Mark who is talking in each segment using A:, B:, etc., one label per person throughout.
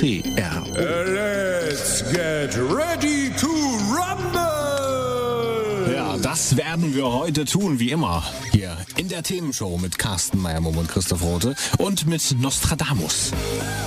A: CR.
B: Let's get ready to rumble!
C: Ja, das werden wir heute tun, wie immer. Hier in der Themenshow mit Carsten Meiermumm und Christoph Rote und mit Nostradamus.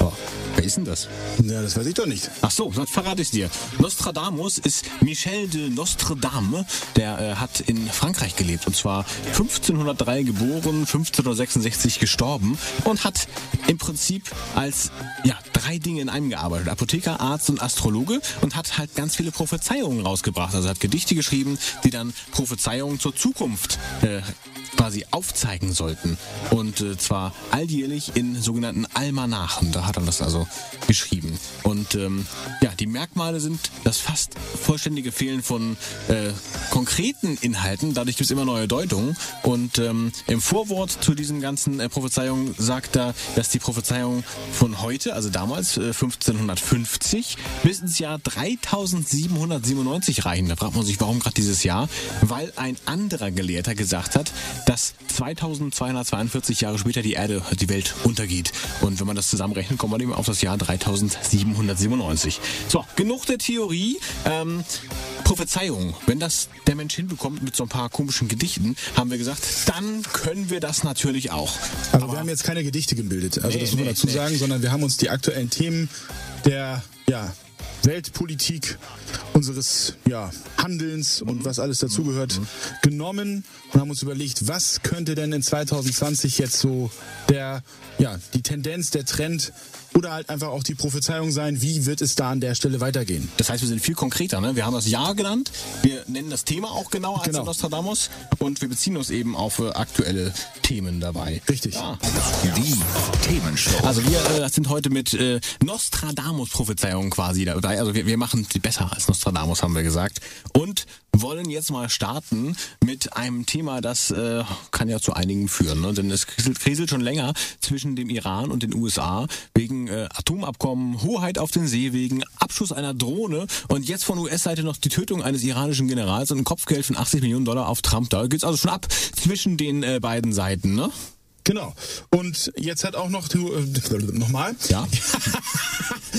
C: Oh, wer ist denn das?
D: Ja, das weiß ich doch nicht.
C: Ach so, dann verrate ich dir. Nostradamus ist Michel de Nostradame. Der äh, hat in Frankreich gelebt und zwar 1503 geboren, 1566 gestorben und hat im Prinzip als ja drei Dinge in einem gearbeitet: Apotheker, Arzt und Astrologe und hat halt ganz viele Prophezeiungen rausgebracht. Also hat Gedichte geschrieben, die dann Prophezeiungen zur Zukunft äh, quasi aufzeigen sollten. Und äh, zwar alljährlich in sogenannten Almanachen. Da hat er das also geschrieben. Und ähm, ja, die Merkmale sind das fast vollständige Fehlen von äh, konkreten Inhalten. Dadurch gibt es immer neue Deutungen. Und ähm, im Vorwort zu diesen ganzen äh, Prophezeiungen sagt er, dass die Prophezeiungen von heute, also damals äh, 1550, bis ins Jahr 3797 reichen. Da fragt man sich, warum gerade dieses Jahr? Weil ein anderer Gelehrter gesagt hat, dass 2242 Jahre später die Erde, die Welt untergeht. Und wenn man das zusammenrechnet, kommt man eben auf das Jahr 3797. So, genug der Theorie. Ähm, Prophezeiung. Wenn das der Mensch hinbekommt mit so ein paar komischen Gedichten, haben wir gesagt, dann können wir das natürlich auch.
D: Also wir haben jetzt keine Gedichte gebildet, also
C: Nee,
D: das muss man
C: nee,
D: dazu
C: nee.
D: sagen, sondern wir haben uns die aktuellen Themen der ja, Weltpolitik, unseres ja, Handelns und was alles dazugehört, genommen und haben uns überlegt, was könnte denn in 2020 jetzt so der, ja, die Tendenz, der Trend oder halt einfach auch die Prophezeiung sein, wie wird es da an der Stelle weitergehen?
C: Das heißt, wir sind viel konkreter. Ne? Wir haben das Jahr genannt, wir nennen das Thema auch genauer als
D: Genau.
C: Nostradamus und wir beziehen uns eben auf äh, aktuelle Themen dabei.
D: Richtig.
C: Ja.
A: Die Themenshow.
C: Also wir äh, sind heute mit äh, Nostradamus-Prophezeiungen quasi dabei. Also wir, wir machen sie besser als Nostradamus, haben wir gesagt. Und wollen jetzt mal starten mit einem Thema, das äh, kann ja zu einigen führen. Ne? Denn es kriselt, schon länger zwischen dem Iran und den USA wegen äh, Atomabkommen, Hoheit auf den Seewegen, Abschuss einer Drohne und jetzt von US-Seite noch die Tötung eines iranischen Generals und ein Kopfgeld von 80 Millionen Dollar auf Trump. Da geht's also schon ab zwischen den äh, beiden Seiten. Ne?
D: Genau. Und jetzt hat auch noch, äh, nochmal?
C: Ja.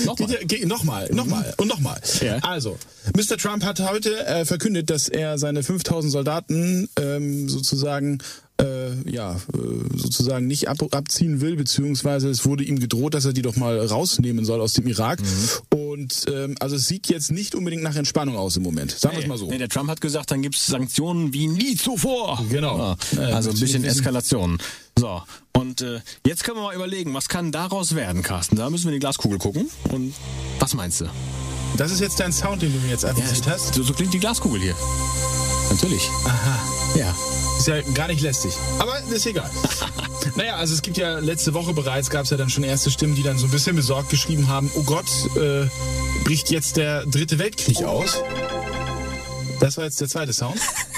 C: Nochmal.
D: Nochmal, nochmal und nochmal.
C: Ja.
D: Also, Mr. Trump hat heute äh, verkündet, dass er seine 5000 Soldaten ähm, sozusagen äh, ja, äh, sozusagen nicht ab, abziehen will, beziehungsweise es wurde ihm gedroht, dass er die doch mal rausnehmen soll aus dem Irak.
C: Mhm.
D: Und ähm, also es sieht jetzt nicht unbedingt nach Entspannung aus im Moment. Sagen wir es mal so.
C: Nee, der Trump hat gesagt, dann gibt's Sanktionen wie nie zuvor.
D: Genau.
C: Ja,
D: Ja,
C: also ein
D: das
C: bisschen Eskalation. So, und äh, jetzt können wir mal überlegen, was kann daraus werden, Carsten? Da müssen wir in die Glaskugel gucken. Und was meinst du?
D: Das ist jetzt dein Sound, den du mir jetzt avisiert hast.
C: So, so klingt die Glaskugel hier. Natürlich.
D: Aha.
C: Ja.
D: Ist ja gar nicht lästig. Aber ist egal. naja, also es gibt ja letzte Woche bereits, gab es ja dann schon erste Stimmen, die dann so ein bisschen besorgt geschrieben haben, oh Gott, äh, bricht jetzt der dritte Weltkrieg aus. Das war jetzt der zweite Sound.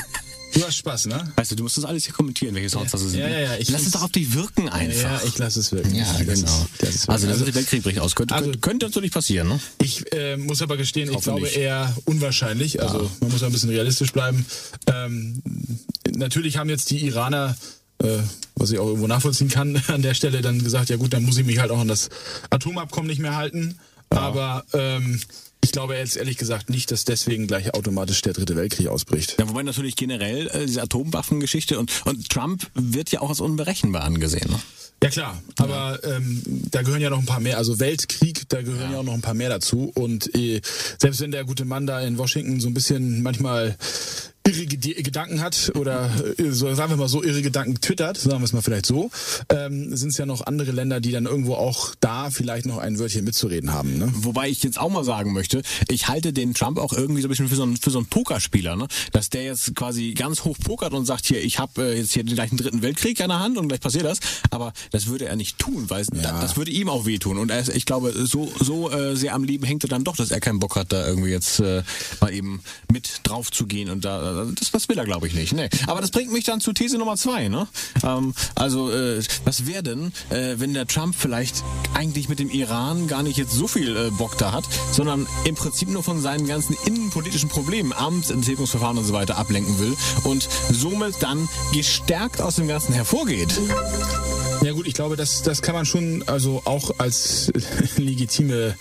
D: Du hast Spaß, ne?
C: Weißt du, du musst das alles hier kommentieren, welche Sounds das sind.
D: Ja, ja, ja, ich
C: Lass es doch auf dich wirken einfach.
D: Ja, ich lasse es wirken.
C: Ja, genau.
D: Ist, das ist
C: also der
D: also,
C: dritte Weltkrieg bricht aus. Könnte,
D: Also-
C: könnte, natürlich passieren, ne?
D: ich äh, muss aber gestehen, ich glaube eher unwahrscheinlich. Also man muss ein bisschen realistisch bleiben. Ähm, natürlich haben jetzt die Iraner, äh, was ich auch irgendwo nachvollziehen kann, an der Stelle dann gesagt, ja gut, dann muss ich mich halt auch an das Atomabkommen nicht mehr halten. Aber ähm, ich glaube jetzt ehrlich gesagt nicht, dass deswegen gleich automatisch der dritte Weltkrieg ausbricht.
C: Ja, wobei natürlich generell äh, diese Atomwaffengeschichte und, und Trump wird ja auch als unberechenbar angesehen. Ne?
D: Ja klar, aber ähm, da gehören ja noch ein paar mehr, also Weltkrieg, da gehören ja, auch noch ein paar mehr dazu. Und äh, selbst wenn der gute Mann da in Washington so ein bisschen manchmal irre Gedanken hat oder äh, so, sagen wir mal so irre Gedanken twittert, sagen wir es mal vielleicht so, ähm, sind es ja noch andere Länder, die dann irgendwo auch da vielleicht noch ein Wörtchen mitzureden haben. Ne?
C: Wobei ich jetzt auch mal sagen möchte, ich halte den Trump auch irgendwie so ein bisschen für so einen, für so einen Pokerspieler, ne? Dass der jetzt quasi ganz hoch pokert und sagt, hier, ich habe äh, jetzt hier gleich einen dritten Weltkrieg an der Hand und gleich passiert das. Aber das würde er nicht tun, weil es- da, das würde ihm auch wehtun. Und er ist, ich glaube, so, so äh, sehr am Leben hängt er dann doch, dass er keinen Bock hat, da irgendwie jetzt äh, mal eben mit drauf zu gehen. Und da, das, das will er, glaube ich, nicht. Nee. Aber das bringt mich dann zu These Nummer zwei. Ne? Ähm, also, äh, was wäre denn, äh, wenn der Trump vielleicht eigentlich mit dem Iran gar nicht jetzt so viel äh, Bock da hat, sondern im Prinzip nur von seinen ganzen innenpolitischen Problemen, Amtsenthebungsverfahren und so weiter ablenken will und somit dann gestärkt aus dem Ganzen hervorgeht.
D: Ja gut, ich glaube, das, das kann man schon also auch als legitime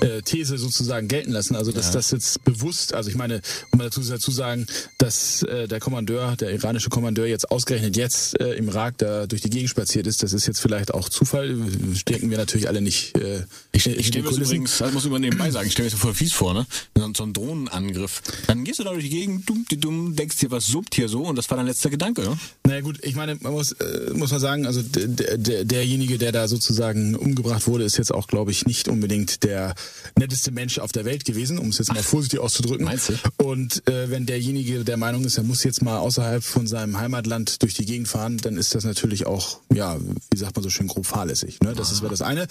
D: äh, These sozusagen gelten lassen. Also dass das jetzt bewusst, also ich meine, um mal dazu, dazu sagen, dass äh, der Kommandeur, der iranische Kommandeur jetzt ausgerechnet jetzt äh, im Irak da durch die Gegend spaziert ist, das ist jetzt vielleicht auch Zufall. Stecken wir natürlich alle nicht. Äh,
C: Ich, ich stelle mir das übrigens, das muss ich mal nebenbei sagen, ich stelle mir das voll fies vor, ne? So, ein- so ein Drohnenangriff. Dann gehst du da durch die Gegend, dumm, die dumm, denkst dir, was suppt hier so und das war dein letzter Gedanke, ne?
D: Naja gut, ich meine, man muss, äh, muss man sagen, also der, der, derjenige, der da sozusagen umgebracht wurde, ist jetzt auch, glaube ich, nicht unbedingt der netteste Mensch auf der Welt gewesen, um es jetzt mal vorsichtig auszudrücken.
C: Meinst du?
D: Und äh, wenn derjenige der Meinung ist, er muss jetzt mal außerhalb von seinem Heimatland durch die Gegend fahren, dann ist das natürlich auch, ja, wie sagt man so schön, grob fahrlässig. Ne? Das ist wäre das eine.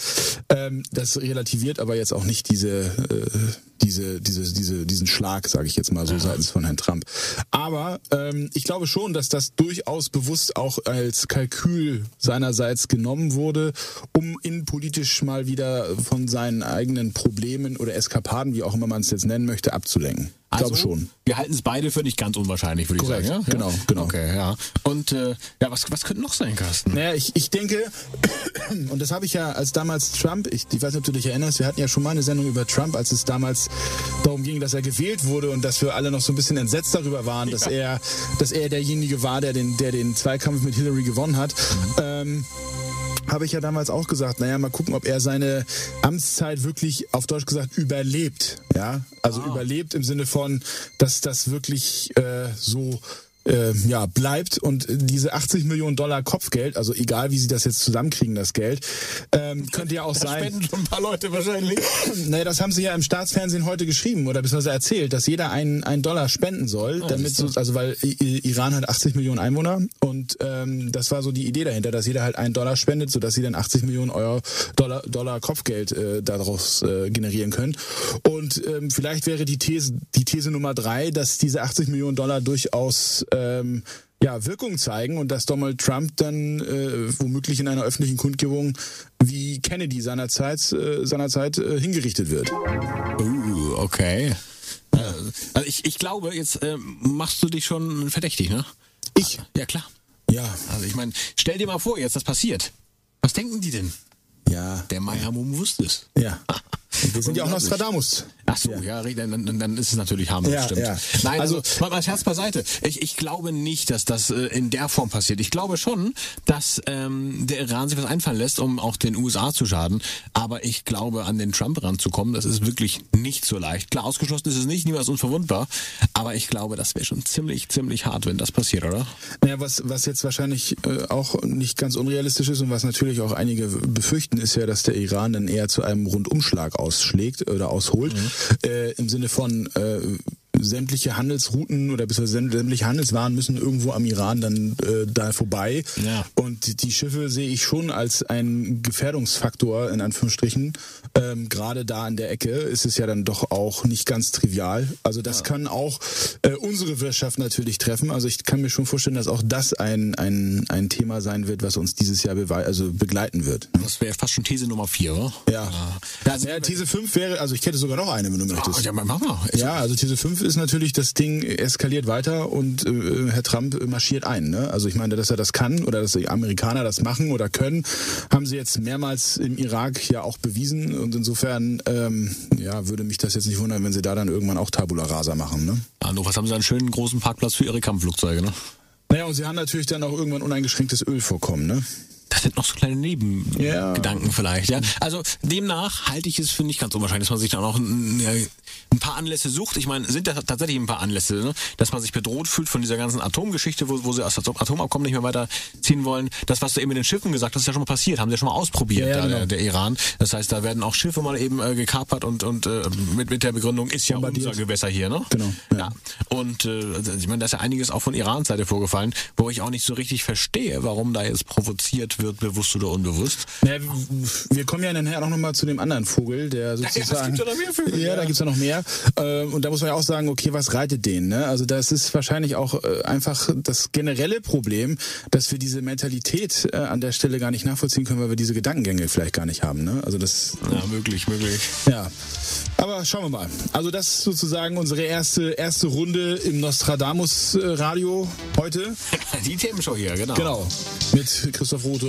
D: Ähm, das relativiert aber jetzt auch nicht diese, äh, diese, diese, diese, diesen Schlag, sage ich jetzt mal so, seitens von Herrn Trump. Aber ähm, ich glaube schon, dass das durchaus bewusst auch als Kalkül seinerseits genommen wurde, um innenpolitisch mal wieder von seinen eigenen Problemen oder Eskapaden, wie auch immer man es jetzt nennen möchte, abzulenken. Ich glaube schon.
C: Wir halten es beide für nicht ganz unwahrscheinlich, würde ich sagen. Ja?
D: Genau, genau.
C: Okay, ja. Und äh, ja, was, was könnte noch sein, Carsten?
D: Naja, ich, ich denke, und das habe ich ja als damals Trump, ich, ich weiß nicht, ob du dich erinnerst, wir hatten ja schon mal eine Sendung über Trump, als es damals darum ging, dass er gewählt wurde und dass wir alle noch so ein bisschen entsetzt darüber waren, dass er, dass er derjenige war, der den, der den Zweikampf mit Hillary gewonnen hat. Ähm, habe ich ja damals auch gesagt, naja, mal gucken, ob er seine Amtszeit wirklich auf Deutsch gesagt überlebt. Ja, also überlebt im Sinne von, dass das wirklich äh, so äh, ja, bleibt und diese 80 Millionen Dollar Kopfgeld, also egal wie sie das jetzt zusammenkriegen, das Geld, ähm, könnte ja auch
C: Da
D: sein.
C: spenden schon ein paar Leute wahrscheinlich.
D: Naja, das haben sie ja im Staatsfernsehen heute geschrieben oder beziehungsweise erzählt, dass jeder einen, einen Dollar spenden soll, damit so, also weil Iran hat 80 Millionen Einwohner und ähm, das war so die Idee dahinter, dass jeder halt einen Dollar spendet, sodass sie dann 80 Millionen Euro Dollar, Dollar Kopfgeld äh, daraus äh, generieren können. Und ähm, vielleicht wäre die These, die These Nummer drei, dass diese 80 Millionen Dollar durchaus ähm, ja, Wirkung zeigen und dass Donald Trump dann äh, womöglich in einer öffentlichen Kundgebung wie Kennedy seinerzeit, äh, seinerzeit äh, hingerichtet wird.
C: Uh, okay. Äh, Also ich, ich glaube, jetzt äh, machst du dich schon verdächtig, ne?
D: Ich?
C: Ja, klar.
D: Ja,
C: Also ich meine, stell dir mal vor, jetzt das passiert. Was denken die denn?
D: ja,
C: Der Meier-Mumm wusste es.
D: ja. Wir sind ja auch. Nostradamus.
C: Ach so, ja, richtig, dann, dann, ist es natürlich harmlos,
D: Ja,
C: stimmt.
D: ja.
C: Nein, also,
D: Also-
C: mal, mal Scherz beiseite. Ich, ich glaube nicht, dass das äh, in der Form passiert. Ich glaube schon, dass ähm, der Iran sich was einfallen lässt, um auch den USA zu schaden. Aber ich glaube, an den Trump ranzukommen, das ist wirklich nicht so leicht. Klar, ausgeschlossen ist es nicht, niemand ist unverwundbar. Aber ich glaube, das wäre schon ziemlich, ziemlich hart, wenn das passiert, oder?
D: Naja, was, was jetzt wahrscheinlich äh, auch nicht ganz unrealistisch ist und was natürlich auch einige befürchten, ist ja, dass der Iran dann eher zu einem Rundumschlag ausschlägt oder ausholt. Äh, Im Sinne von äh, sämtliche Handelsrouten oder beziehungsweise sämtliche Handelswaren müssen irgendwo am Iran dann äh, da vorbei.
C: Ja.
D: Und die Schiffe sehe ich schon als einen Gefährdungsfaktor, in Anführungsstrichen. Ähm, Gerade da an der Ecke ist es ja dann doch auch nicht ganz trivial. Also das kann auch äh, unsere Wirtschaft natürlich treffen. Also ich kann mir schon vorstellen, dass auch das ein, ein, ein Thema sein wird, was uns dieses Jahr also begleiten wird.
C: Das wäre fast schon These Nummer vier, oder?
D: Ja.
C: Ja, also,
D: Ja, These 5 wäre, also ich hätte sogar noch eine, wenn du möchtest.
C: ja, mach mal.
D: Ja, also These 5 ist natürlich, das Ding eskaliert weiter und äh, Herr Trump marschiert ein. Ne? Also ich meine, dass er das kann oder dass die Amerikaner das machen oder können, haben sie jetzt mehrmals im Irak ja auch bewiesen. Und insofern ähm, ja, würde mich das jetzt nicht wundern, wenn sie da dann irgendwann auch Tabula Rasa machen. Ne?
C: Hannover haben sie einen schönen großen Parkplatz für ihre Kampfflugzeuge, ne?
D: Naja, und sie haben natürlich dann auch irgendwann uneingeschränktes Ölvorkommen. Ne?
C: Das sind noch so kleine Nebengedanken
D: Ja.
C: vielleicht, ja. Also demnach halte ich es für nicht ganz unwahrscheinlich, dass man sich dann auch ein, paar Anlässe sucht. Ich meine, sind das tatsächlich ein paar Anlässe, ne? dass man sich bedroht fühlt von dieser ganzen Atomgeschichte, wo, wo sie aus dem Atomabkommen nicht mehr weiterziehen wollen. Das, was du eben mit den Schiffen gesagt hast, ist ja schon mal passiert, haben sie ja schon mal ausprobiert,
D: Ja, ja,
C: da,
D: genau.
C: der, der Iran. Das heißt, da werden auch Schiffe mal eben äh, gekapert und, und äh, mit, mit der Begründung ist ja unser Gewässer hier, ne?
D: Genau,
C: Ja.
D: ja.
C: Und äh, ich meine, da ist ja einiges auch von Irans Seite vorgefallen, wo ich auch nicht so richtig verstehe, warum da jetzt provoziert wird, bewusst oder unbewusst.
D: Naja, wir kommen ja nachher auch nochmal zu dem anderen Vogel, der
C: es
D: sozusagen.
C: gibt ja noch mehr Vögel,
D: Ja,
C: ja.
D: da gibt's ja noch mehr. Ähm, Und da muss man ja auch sagen, okay, was reitet den? Ne? Also das ist wahrscheinlich auch äh, einfach das generelle Problem, dass wir diese Mentalität äh, an der Stelle gar nicht nachvollziehen können, weil wir diese Gedankengänge vielleicht gar nicht haben. Ne? Also das,
C: Ja, möglich, möglich.
D: ja. Aber schauen wir mal. Also das ist sozusagen unsere erste erste Runde im Nostradamus äh, Radio heute.
C: Die Themenshow hier, genau.
D: Genau. Mit Christoph Rothe